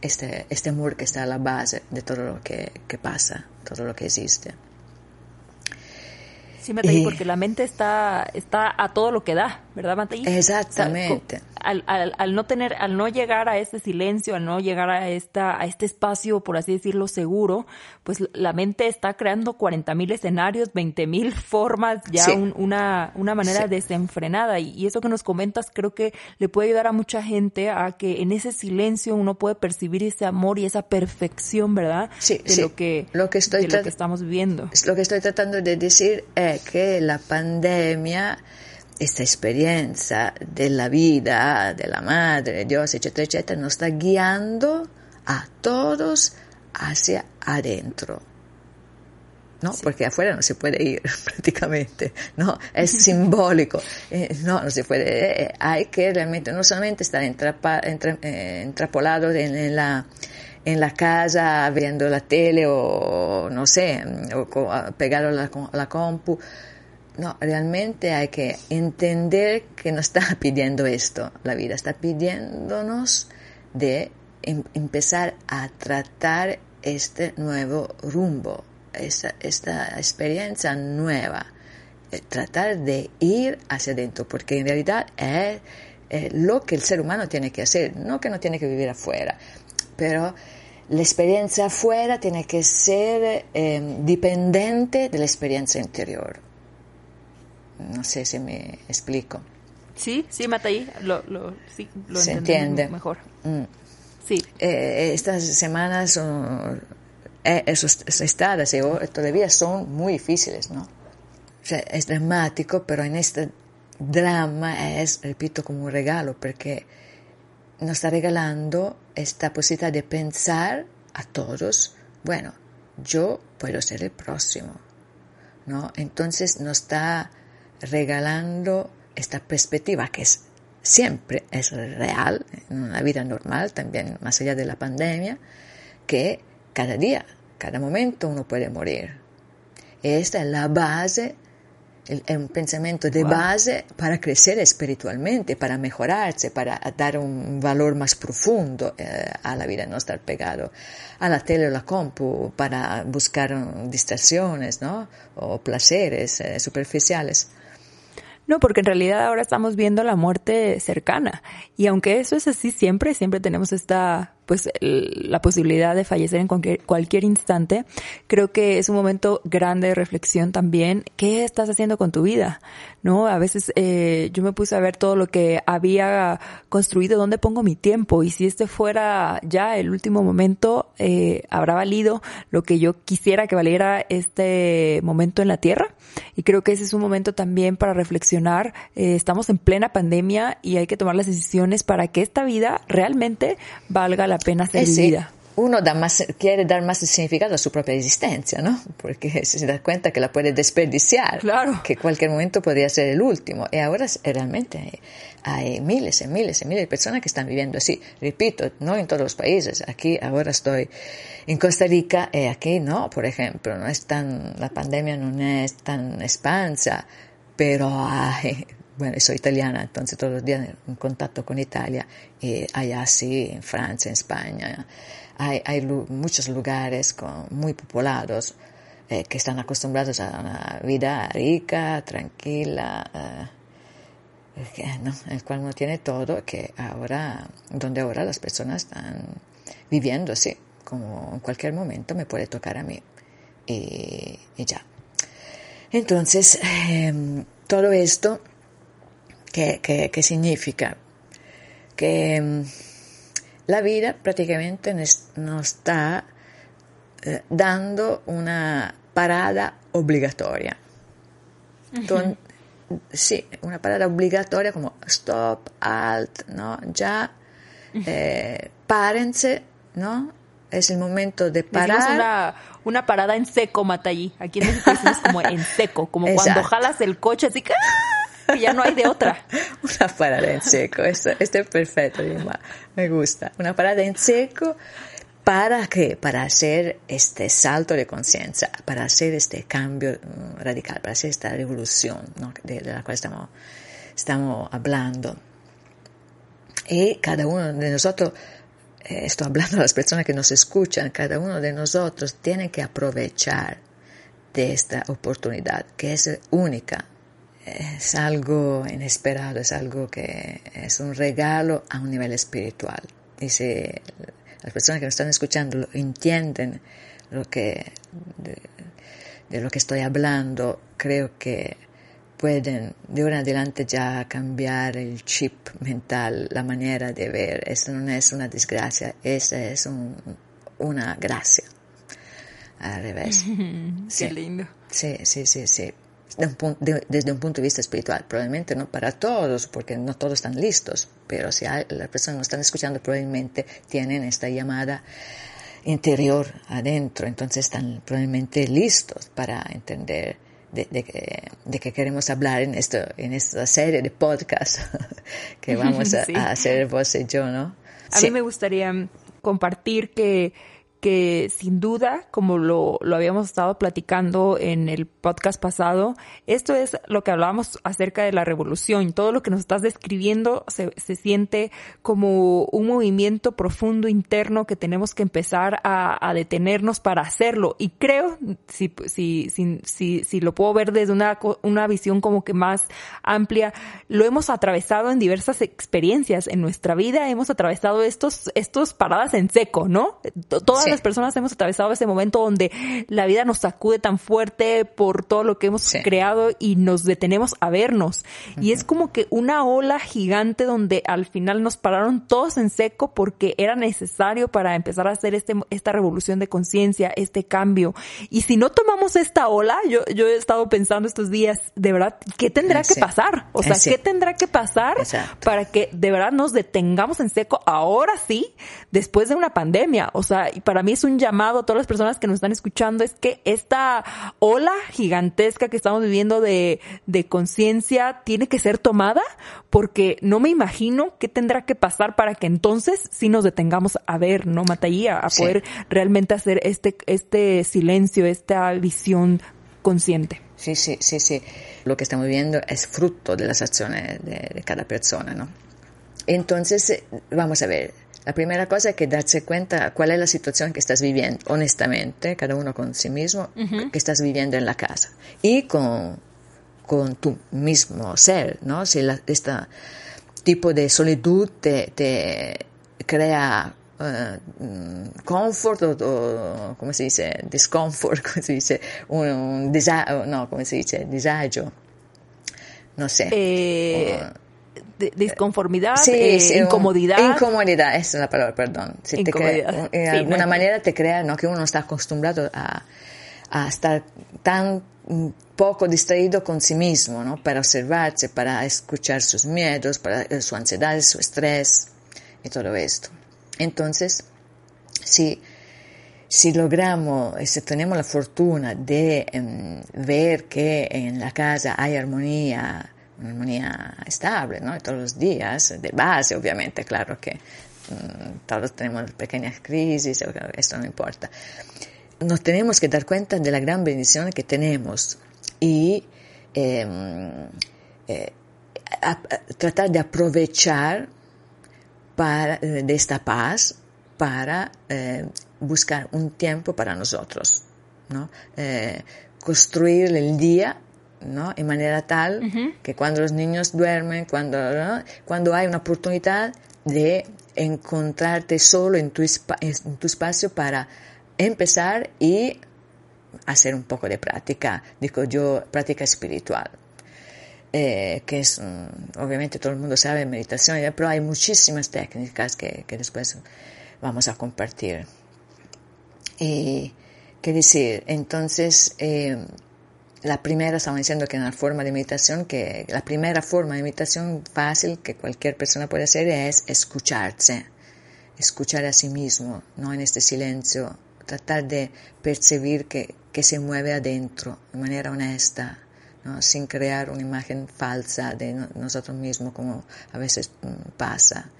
este, este amor que está a la base de todo lo que, pasa, todo lo que existe. Sí, me porque la mente está, está a todo lo que da ¿verdad, Matei? Exactamente. al, no tener, al no llegar a este silencio, al no llegar a esta, a este espacio, por así decirlo, seguro, pues la mente está creando 40 mil escenarios, 20 mil formas, ya una, una manera desenfrenada. Y, y, eso que nos comentas creo que le puede ayudar a mucha gente a que en ese silencio uno puede percibir ese amor y esa perfección, ¿verdad? Sí, de lo que, lo que estoy lo que estamos viviendo. Lo que estoy tratando de decir es que la pandemia esta experiencia de la vida, de la madre, de Dios, etcétera, etcétera, nos está guiando a todos hacia adentro. ¿no? Porque afuera no se puede ir <laughs> prácticamente, ¿no? Es simbólico, eh, no, no se puede, eh, hay que realmente no solamente estar entrapa, eh, entrapolado en, la, en la casa viendo la tele o no sé, o pegado a la, la compu, no, realmente hay que entender que nos está <laughs> pidiendo esto. La vida está pidiéndonos de em, empezar a tratar este nuevo rumbo, esta, esta experiencia nueva. Eh, tratar de ir hacia adentro, porque en realidad es lo que el ser humano tiene que hacer, no que no tiene que vivir afuera, pero la experiencia afuera tiene que ser eh, dependiente de la experiencia interior. No sé si me explico. Sí, sí, Mataí, lo, lo, sí, lo Se entiende mejor. Mm. Sí. Eh, estas semanas eh, esos estados todavía son muy difíciles, ¿no? O sea, es dramático, pero en este drama es, repito, como un regalo, porque nos está regalando esta posibilidad de pensar a todos, bueno, yo puedo ser el próximo, ¿no? Entonces nos está regalando esta perspectiva que es siempre es real en una vida normal, también más allá de la pandemia, que cada día, cada momento uno puede morir. Esta es la base, es un pensamiento de base para crecer espiritualmente, para mejorarse, para dar un valor más profundo eh, a la vida, no estar pegado a la tele o la compu para buscar distracciones, ¿no? O placeres eh, superficiales. No, porque en realidad ahora estamos viendo la muerte cercana. Y aunque eso es así siempre, siempre tenemos esta pues la posibilidad de fallecer en cualquier, cualquier instante, creo que es un momento grande de reflexión también. ¿Qué estás haciendo con tu vida? ¿No? A veces eh, yo me puse a ver todo lo que había construido, dónde pongo mi tiempo y si este fuera ya el último momento, eh, habrá valido lo que yo quisiera que valiera este momento en la tierra. Y creo que ese es un momento también para reflexionar. Eh, estamos en plena pandemia y hay que tomar las decisiones para que esta vida realmente valga la la pena ser eh Uno da más, quiere dar más significado a su propia existencia, ¿no? Porque se da cuenta que la puede desperdiciar, claro. que cualquier momento podría ser el último. Y ahora realmente hay, miles y miles y miles de personas que están viviendo así. Repito, no en todos los países. Aquí ahora estoy en Costa Rica y aquí no, por ejemplo, no es tan, la pandemia no es tan expansa, pero hay bueno, soy italiana, entonces todos los días en contacto con Italia, y allá sí, en Francia, en España, hay, hay muchos lugares muy populados eh, que están acostumbrados a una vida rica, tranquila, eh, ¿no? el cual uno tiene todo, que ahora, donde ahora las personas están viviendo así, como en cualquier momento me puede tocar a mí, y, y ya. Entonces, em, todo esto ¿Qué, significa? Que mm, la vida prácticamente nos está eh, dando una parada obligatoria. sí, una parada obligatoria como stop, alt, ¿no? Ya, eh, párense, ¿no? Es el momento de parar. Una, una, parada en seco, Matallí. Aquí en México decimos como en seco, como cuando jalas el coche así que ya no hay de otra. <laughs> Una parada en seco, esto, es perfecto, me gusta. Una parada en seco, ¿para qué? Para hacer este salto de conciencia, para hacer este cambio mm, radical, para hacer esta revolución de, la cual estamos, estamos hablando. Y cada uno de nosotros, eh, estoy hablando a las personas que nos escuchan, cada uno de nosotros tiene que aprovechar de esta oportunidad que es única es algo inesperado, es algo que es un regalo a un nivel espiritual. Y si las personas que me están escuchando lo entienden lo que, de, de lo que estoy hablando, creo que pueden de ahora en adelante ya cambiar el chip mental, la manera de ver. Esto no es una desgracia, esta es un, una gracia. Al revés. <laughs> Qué lindo. Sí, sí, sí, sí. De un de, desde un punto de vista espiritual, probablemente no para todos, porque no todos están listos, pero si hay, las personas que nos están escuchando probablemente tienen esta llamada interior adentro, entonces están probablemente listos para entender de, de, de, que queremos hablar en, esto, en esta serie de podcast <laughs> que vamos a, <laughs> sí. a, hacer vos y yo, ¿no? A sí. mí me gustaría compartir que que sin duda, como lo, lo habíamos estado platicando en el podcast pasado, esto es lo que hablábamos acerca de la revolución. Todo lo que nos estás describiendo se, se siente como un movimiento profundo interno que tenemos que empezar a, a detenernos para hacerlo. Y creo, si, si, si, si, lo puedo ver desde una, una visión como que más amplia, lo hemos atravesado en diversas experiencias en nuestra vida. Hemos atravesado estos, estos paradas en seco, ¿no? Todas personas hemos atravesado ese momento donde la vida nos sacude tan fuerte por todo lo que hemos sí. creado y nos detenemos a vernos. Uh -huh. Y es como que una ola gigante donde al final nos pararon todos en seco porque era necesario para empezar a hacer este, esta revolución de conciencia, este cambio. Y si no tomamos esta ola, yo, yo he estado pensando estos días, de verdad, ¿qué tendrá sí. que pasar? O sea, sí. ¿qué tendrá que pasar Exacto. para que de verdad nos detengamos en seco ahora sí, después de una pandemia? O sea, y para mí es un llamado a todas las personas que nos están escuchando, es que esta ola gigantesca que estamos viviendo de, de conciencia tiene que ser tomada, porque no me imagino qué tendrá que pasar para que entonces sí nos detengamos a ver, ¿no, Matallía? A poder sí. realmente hacer este, este silencio, esta visión consciente. Sí, sí, sí, sí. Lo que estamos viendo es fruto de las acciones de, de cada persona, ¿no? Entonces, vamos a ver, la primera cosa es que darse cuenta cuál es la situación que estás viviendo, honestamente, cada uno con sí mismo, uh -huh. que estás viviendo en la casa. Y con, con tu mismo ser, ¿no? Si la, este tipo de solitud te, te crea uh, comfort o, o, come si dice, discomfort, <laughs> come si dice, un, un disagio, no, come si dice, disagio, no sé. Eh... Disconformidad, sí, eh, sí, incomodidad. Incomodidad, esa es la palabra, perdón. Si te crea, en sí, alguna no manera te crea ¿no? que uno está acostumbrado a, a, estar tan poco distraído con sí mismo, ¿no? Para observarse, para escuchar sus miedos, para eh, su ansiedad, su estrés y todo esto. Entonces, si, si logramos, si tenemos la fortuna de um, ver que en la casa hay armonía, una armonía estable, ¿no? Todos los días, de base, obviamente, claro que mmm, todos tenemos pequeñas crisis, esto no importa. Nos tenemos que dar cuenta de la gran bendición que tenemos y eh, eh, a, a, tratar de aprovechar para, eh, de esta paz para eh, buscar un tiempo para nosotros, ¿no? Eh, construir el día ¿no? En manera tal uh -huh. que cuando los niños duermen, cuando, ¿no? cuando hay una oportunidad de encontrarte solo en tu, en tu espacio para empezar y hacer un poco de práctica, digo yo, práctica espiritual. Eh, que es, um, obviamente todo el mundo sabe meditación, pero hay muchísimas técnicas que, que después vamos a compartir. Y, qué decir, entonces, eh, la primera, estamos diciendo que en la forma de meditación, que la primera forma de meditación fácil que cualquier persona puede hacer es escucharse, escuchar a sí mismo, no en este silencio, tratar de percibir que, que se mueve adentro de manera honesta, ¿no? sin crear una imagen falsa de nosotros mismos como a veces mm, pasa.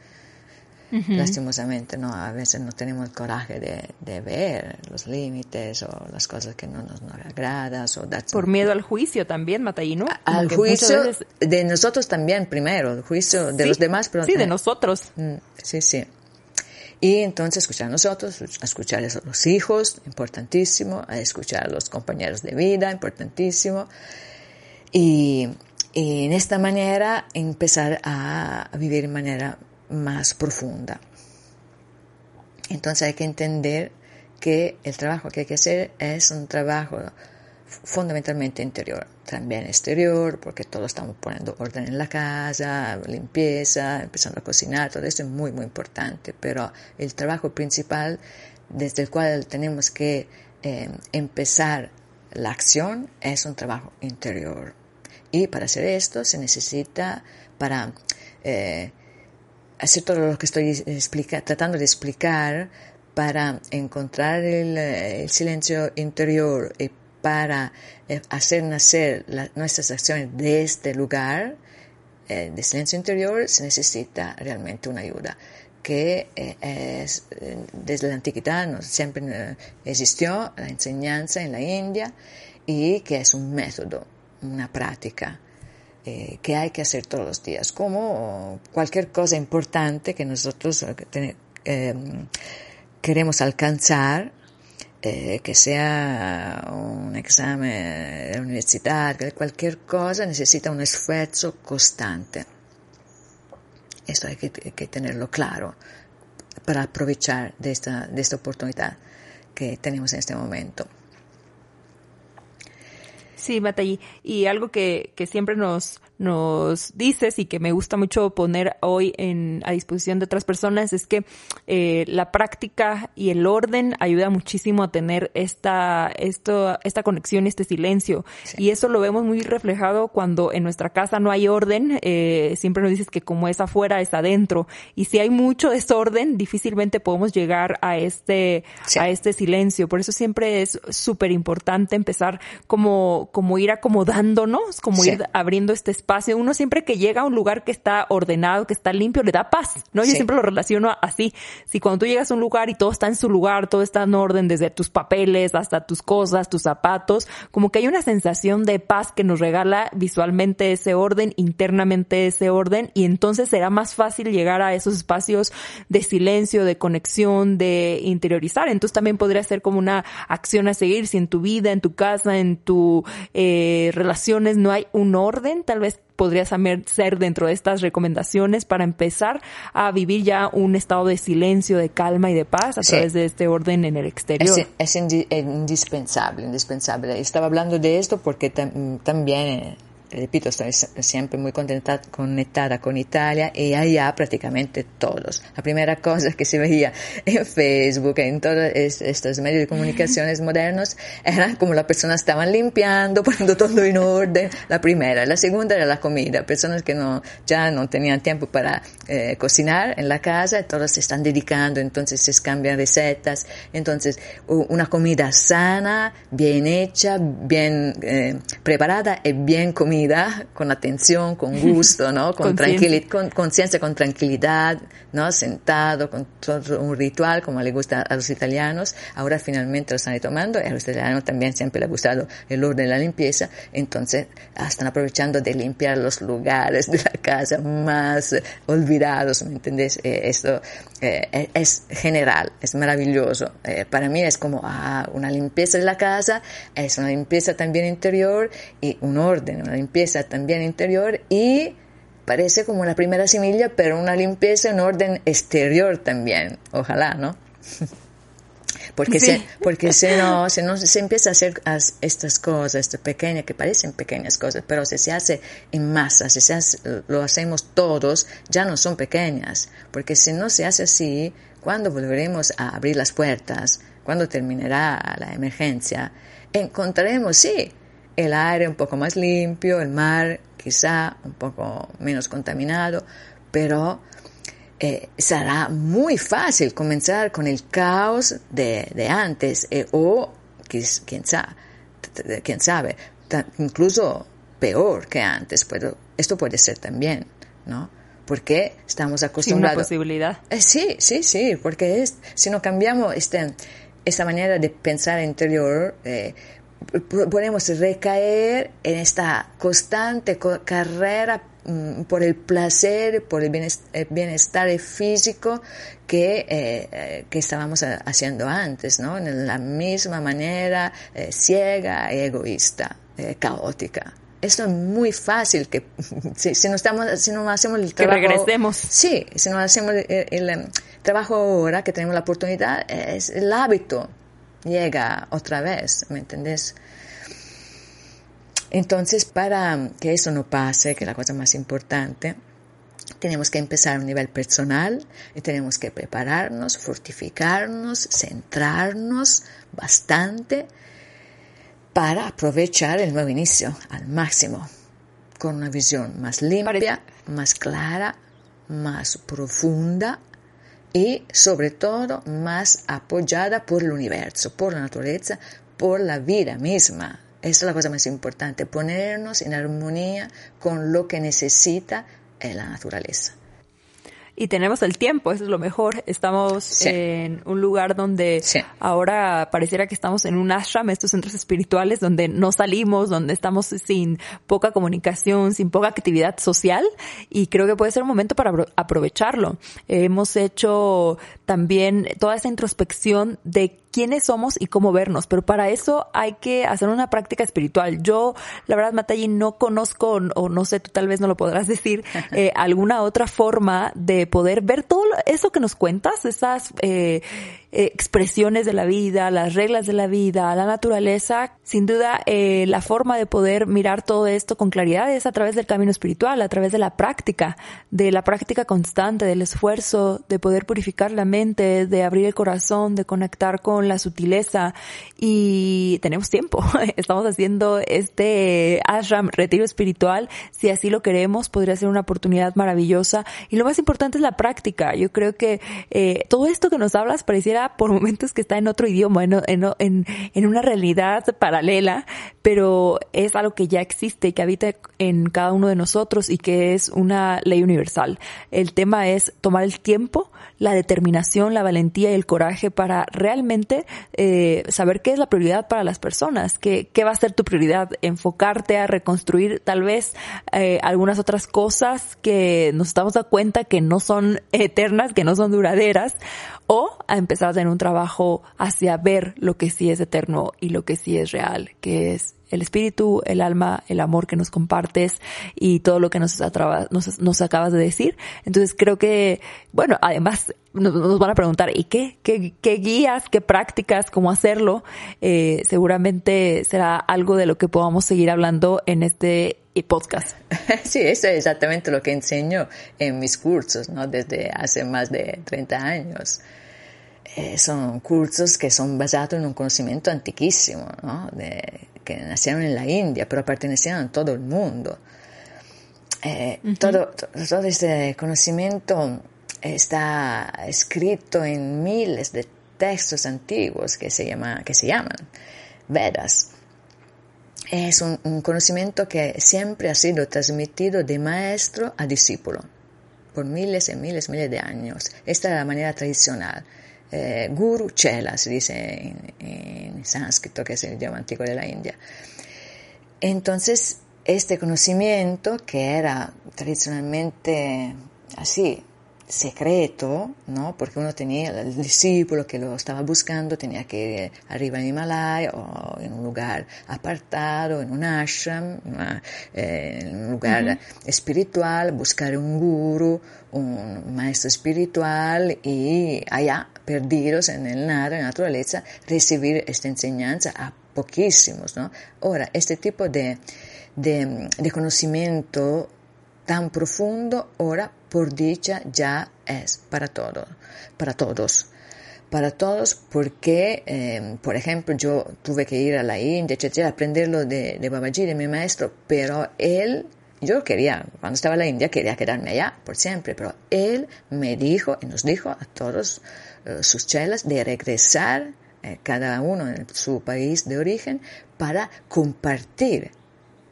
Uh -huh. Lastimosamente, ¿no? A veces no tenemos el coraje de, de, ver los límites o las cosas que no nos, nos agradan. O Por miedo al juicio también, Matallino. Al juicio veces... de nosotros también primero, el juicio de sí, los demás. Pero sí, de nosotros. Mm, sí, sí. Y entonces escuchar a nosotros, a escuchar a los hijos, importantísimo, a escuchar a los compañeros de vida, importantísimo. Y, y en esta manera empezar a vivir de manera más profunda. Entonces hay que entender que el trabajo que hay que hacer es un trabajo fundamentalmente interior, también exterior, porque todos estamos poniendo orden en la casa, limpieza, empezando a cocinar, todo eso es muy, muy importante, pero el trabajo principal desde el cual tenemos que eh, empezar la acción es un trabajo interior. Y para hacer esto se necesita, para eh, hacer todo lo que estoy tratando de explicar, para encontrar el, silencio interior y para eh, hacer nacer nuestras acciones de este lugar eh, de silencio interior, se necesita realmente una ayuda que eh, es, desde la antigüedad no, siempre existió la enseñanza en la India y que es un método, una práctica que hay que hacer todos los días, como cualquier cosa importante que nosotros queremos alcanzar, eh, que sea un examen de universidad, cualquier cosa necesita un esfuerzo constante. Esto hay que, tenerlo claro para aprovechar esta, de esta oportunidad que tenemos en este momento. Sí, Matallí. Y algo que, que siempre nos, nos dices y que me gusta mucho poner hoy en, a disposición de otras personas es que eh, la práctica y el orden ayuda muchísimo a tener esta, esto, esta conexión, este silencio. Y eso lo vemos muy reflejado cuando en nuestra casa no hay orden. Eh, siempre nos dices que como es afuera, es adentro. Y si hay mucho desorden, difícilmente podemos llegar a este, a este silencio. Por eso siempre es súper importante empezar como, como ir acomodándonos, como ir abriendo este espacio espacio, uno siempre que llega a un lugar que está ordenado, que está limpio, le da paz, ¿no? Yo siempre lo relaciono así. Si cuando tú llegas a un lugar y todo está en su lugar, todo está en orden, desde tus papeles hasta tus cosas, tus zapatos, como que hay una sensación de paz que nos regala visualmente ese orden, internamente ese orden, y entonces será más fácil llegar a esos espacios de silencio, de conexión, de interiorizar. Entonces también podría ser como una acción a seguir si en tu vida, en tu casa, en tus eh, relaciones no hay un orden, tal vez podría ser dentro de estas recomendaciones para empezar a vivir ya un estado de silencio, de calma y de paz a través de este orden en el exterior. Es, indispensable, indispensable. Estaba hablando de esto porque también eh, repito, estoy siempre muy conectada, conectada con Italia y allá prácticamente todos. La primera cosa que se veía en Facebook, en todos estos medios de comunicaciones modernos, era como las personas estaban limpiando, <laughs> poniendo todo en orden. La primera. La segunda era la comida. Personas que no, ya no tenían tiempo para eh, cocinar en la casa, todos se están dedicando, entonces se cambian recetas. Entonces, una comida sana, bien hecha, bien eh, preparada y bien comida con atención, con <laughs> gusto, ¿no? Con tranquilidad, con conciencia, con tranquilidad, ¿no? Sentado, con todo un ritual, como le gusta a los italianos. Ahora finalmente lo están tomando y a los italianos también siempre les ha gustado el orden de la limpieza. Entonces, están aprovechando de limpiar los lugares de la casa más olvidados, ¿me entendés? Eh, esto eh, es general, es maravilloso. Eh, para mí es como ah, una limpieza de la casa, es una limpieza también interior y un orden, una limpieza también interior y parece como la primera semilla, pero una limpieza en orden exterior también, ojalá, ¿no? <laughs> Porque, se, porque si no, se, no, se empieza a hacer estas cosas, estas pequeñas, que parecen pequeñas cosas, pero si se hace en masa, si se lo hacemos todos, ya no son pequeñas. Porque si no se hace así, cuando volveremos a abrir las puertas, cuando terminará la emergencia, encontraremos, sí, el aire un poco más limpio, el mar quizá un poco menos contaminado, pero eh, será muy fácil comenzar con el caos de, antes eh, o quién sabe, quién sabe incluso peor que antes. Pero esto puede ser también, ¿no? Porque estamos acostumbrados. Sí, una posibilidad. Eh, sí, sí, sí, porque es, si no cambiamos este, esta manera de pensar interior, podemos recaer en esta constante carrera mm, por el placer, por el bienestar físico que, eh, eh, que estábamos haciendo antes, ¿no? En la misma manera eh, ciega egoísta, caótica. esto es muy fácil que <laughs> si, no estamos, si no hacemos el trabajo. Que regresemos. Sí, si no hacemos el, trabajo ahora que tenemos la oportunidad, es el hábito llega otra vez, ¿me entendés? Entonces, para que eso no pase, que es la cosa más importante, tenemos que empezar a un nivel personal y tenemos que prepararnos, fortificarnos, centrarnos bastante para aprovechar el nuevo inicio al máximo, con una visión más limpia, más clara, más profunda y sobre todo más apoyada por el universo, por la naturaleza, por la vida misma. Esa es la cosa más importante, ponernos en armonía con lo que necesita la naturaleza y tenemos el tiempo, eso es lo mejor. Estamos en un lugar donde ahora pareciera que estamos en un ashram, estos centros espirituales donde no salimos, donde estamos sin poca comunicación, sin poca actividad social y creo que puede ser un momento para aprovecharlo. hemos hecho también toda esa introspección de quiénes somos y cómo vernos, pero para eso hay que hacer una práctica espiritual. Yo, la verdad, Matayi, no conozco, o no sé, tú tal vez no lo podrás <laughs> decir, <laughs> eh, alguna otra forma de poder ver todo eso que nos cuentas, esas eh, expresiones de la vida, las reglas de la vida, la naturaleza. Sin duda, eh, la forma de poder mirar todo esto con claridad es a través del camino espiritual, a través de la práctica, de la práctica constante, del esfuerzo, de poder purificar la mente, de abrir el corazón, de conectar con la sutileza. Y tenemos tiempo. <laughs> Estamos haciendo este ashram, retiro espiritual. Si así lo queremos, podría ser una oportunidad maravillosa. Y lo más importante es la práctica. Yo creo que eh, todo esto que nos hablas pareciera por momentos que está en otro idioma, en, en, una realidad paralela, pero es algo que ya existe y que habita en cada uno de nosotros y que es una ley universal. El tema es tomar el tiempo, la determinación, la valentía y el coraje para realmente eh, saber qué es la prioridad para las personas, qué, qué va a ser tu prioridad, enfocarte a reconstruir tal vez eh, algunas otras cosas que nos damos cuenta que no son eternas, que no son duraderas, o a empezar a tener un trabajo hacia ver lo que sí es eterno y lo que sí es real, que es el espíritu, el alma, el amor que nos compartes y todo lo que nos, acabas de decir. Entonces creo que, bueno, además nos, van a preguntar, ¿y qué? ¿Qué, guías, qué prácticas, cómo hacerlo? Eh, seguramente será algo de lo que podamos seguir hablando en este podcast. <laughs> Sí, eso es exactamente lo que enseño en mis cursos, ¿no? Desde hace más de 30 años. Eh, son cursos que son basados en un conocimiento antiquísimo, ¿no? De, que nacieron en la India, pero pertenecían a todo el mundo. Eh, todo, todo este conocimiento está escrito en miles de textos antiguos que se, llama, que se llaman Vedas. Es un, conocimiento que siempre ha sido transmitido de maestro a discípulo por miles y miles, miles de años. Esta es la manera tradicional. Eh, guru Chela, se dice en, sánscrito, que es el idioma antiguo de la India. Entonces, este conocimiento, que era tradicionalmente así, secreto, ¿no? Porque uno tenía el discípulo que lo estaba buscando, tenía que ir arriba en Himalaya o en un lugar apartado, en un ashram, eh, en un lugar espiritual, buscar un guru, un maestro espiritual y allá, perdidos en el nada, en la naturaleza, recibir esta enseñanza a poquísimos, ¿no? Ahora, este tipo de, de, de conocimiento tan profundo, ahora por dicha ya es para todos, para todos. Para todos, porque, eh, por ejemplo, yo tuve que ir a la India, etcétera, aprenderlo de, de Babaji, de mi maestro, pero él yo quería, cuando estaba en la India, quería quedarme allá por siempre, pero él me dijo y nos dijo a todos eh, sus chelas de regresar eh, cada uno en su país de origen para compartir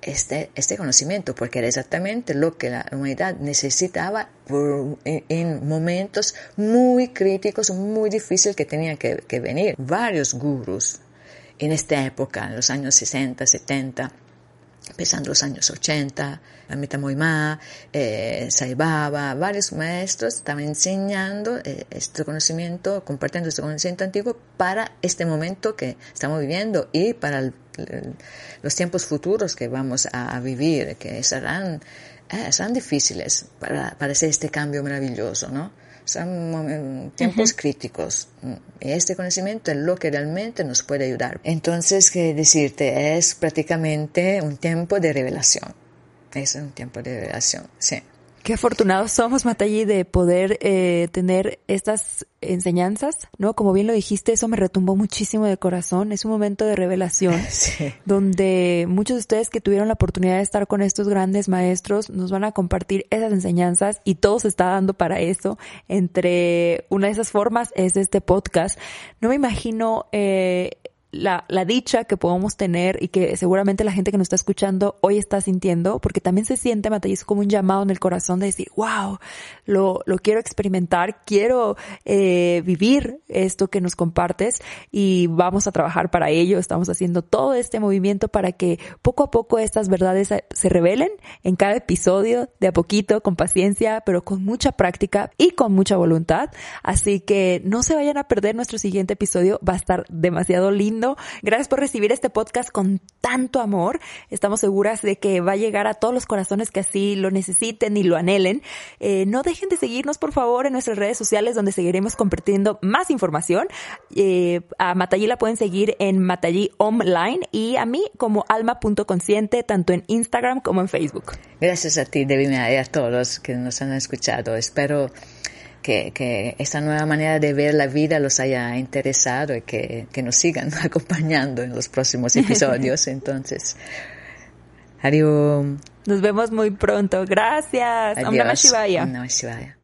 este, este conocimiento, porque era exactamente lo que la humanidad necesitaba en, momentos muy críticos, muy difíciles que tenían que, que venir. Varios gurus en esta época, en los años 60, 70, empezando los años 80, Amita Moimá, eh, Saibaba, varios maestros estaban enseñando eh, este conocimiento, compartiendo este conocimiento antiguo para este momento que estamos viviendo y para los tiempos futuros que vamos a, vivir, que serán, eh, serán difíciles para, para hacer este cambio maravilloso, ¿no? Son tiempos críticos. Y este conocimiento es lo que realmente nos puede ayudar. Entonces, qué decirte, es prácticamente un tiempo de revelación. Es un tiempo de revelación, sí. Qué afortunados somos, Matayi, de poder eh, tener estas enseñanzas, ¿no? Como bien lo dijiste, eso me retumbó muchísimo de corazón. Es un momento de revelación <laughs> donde muchos de ustedes que tuvieron la oportunidad de estar con estos grandes maestros nos van a compartir esas enseñanzas y todo se está dando para eso. Entre una de esas formas es este podcast. No me imagino eh, la, la, dicha que podemos tener y que seguramente la gente que nos está escuchando hoy está sintiendo, porque también se siente, Matías, como un llamado en el corazón de decir, wow, lo, lo quiero experimentar, quiero eh, vivir esto que nos compartes y vamos a trabajar para ello. Estamos haciendo todo este movimiento para que poco a poco estas verdades se revelen en cada episodio, de a poquito, con paciencia, pero con mucha práctica y con mucha voluntad. Así que no se vayan a perder nuestro siguiente episodio, va a estar demasiado lindo Gracias por recibir este podcast con tanto amor. Estamos seguras de que va a llegar a todos los corazones que así lo necesiten y lo anhelen. Eh, no dejen de seguirnos, por favor, en nuestras redes sociales donde seguiremos compartiendo más información. Eh, a Matallí la pueden seguir en Matallí Online y a mí como alma.consciente, tanto en Instagram como en Facebook. Gracias a ti, Devina, y a todos que nos han escuchado. Espero que, que, esta nueva manera de ver la vida los haya interesado y que, que nos sigan <laughs> acompañando en los próximos episodios. <laughs> Entonces, adiós. Nos vemos muy pronto. Gracias. Adiós. Namah Shivaya. Namah Shivaya.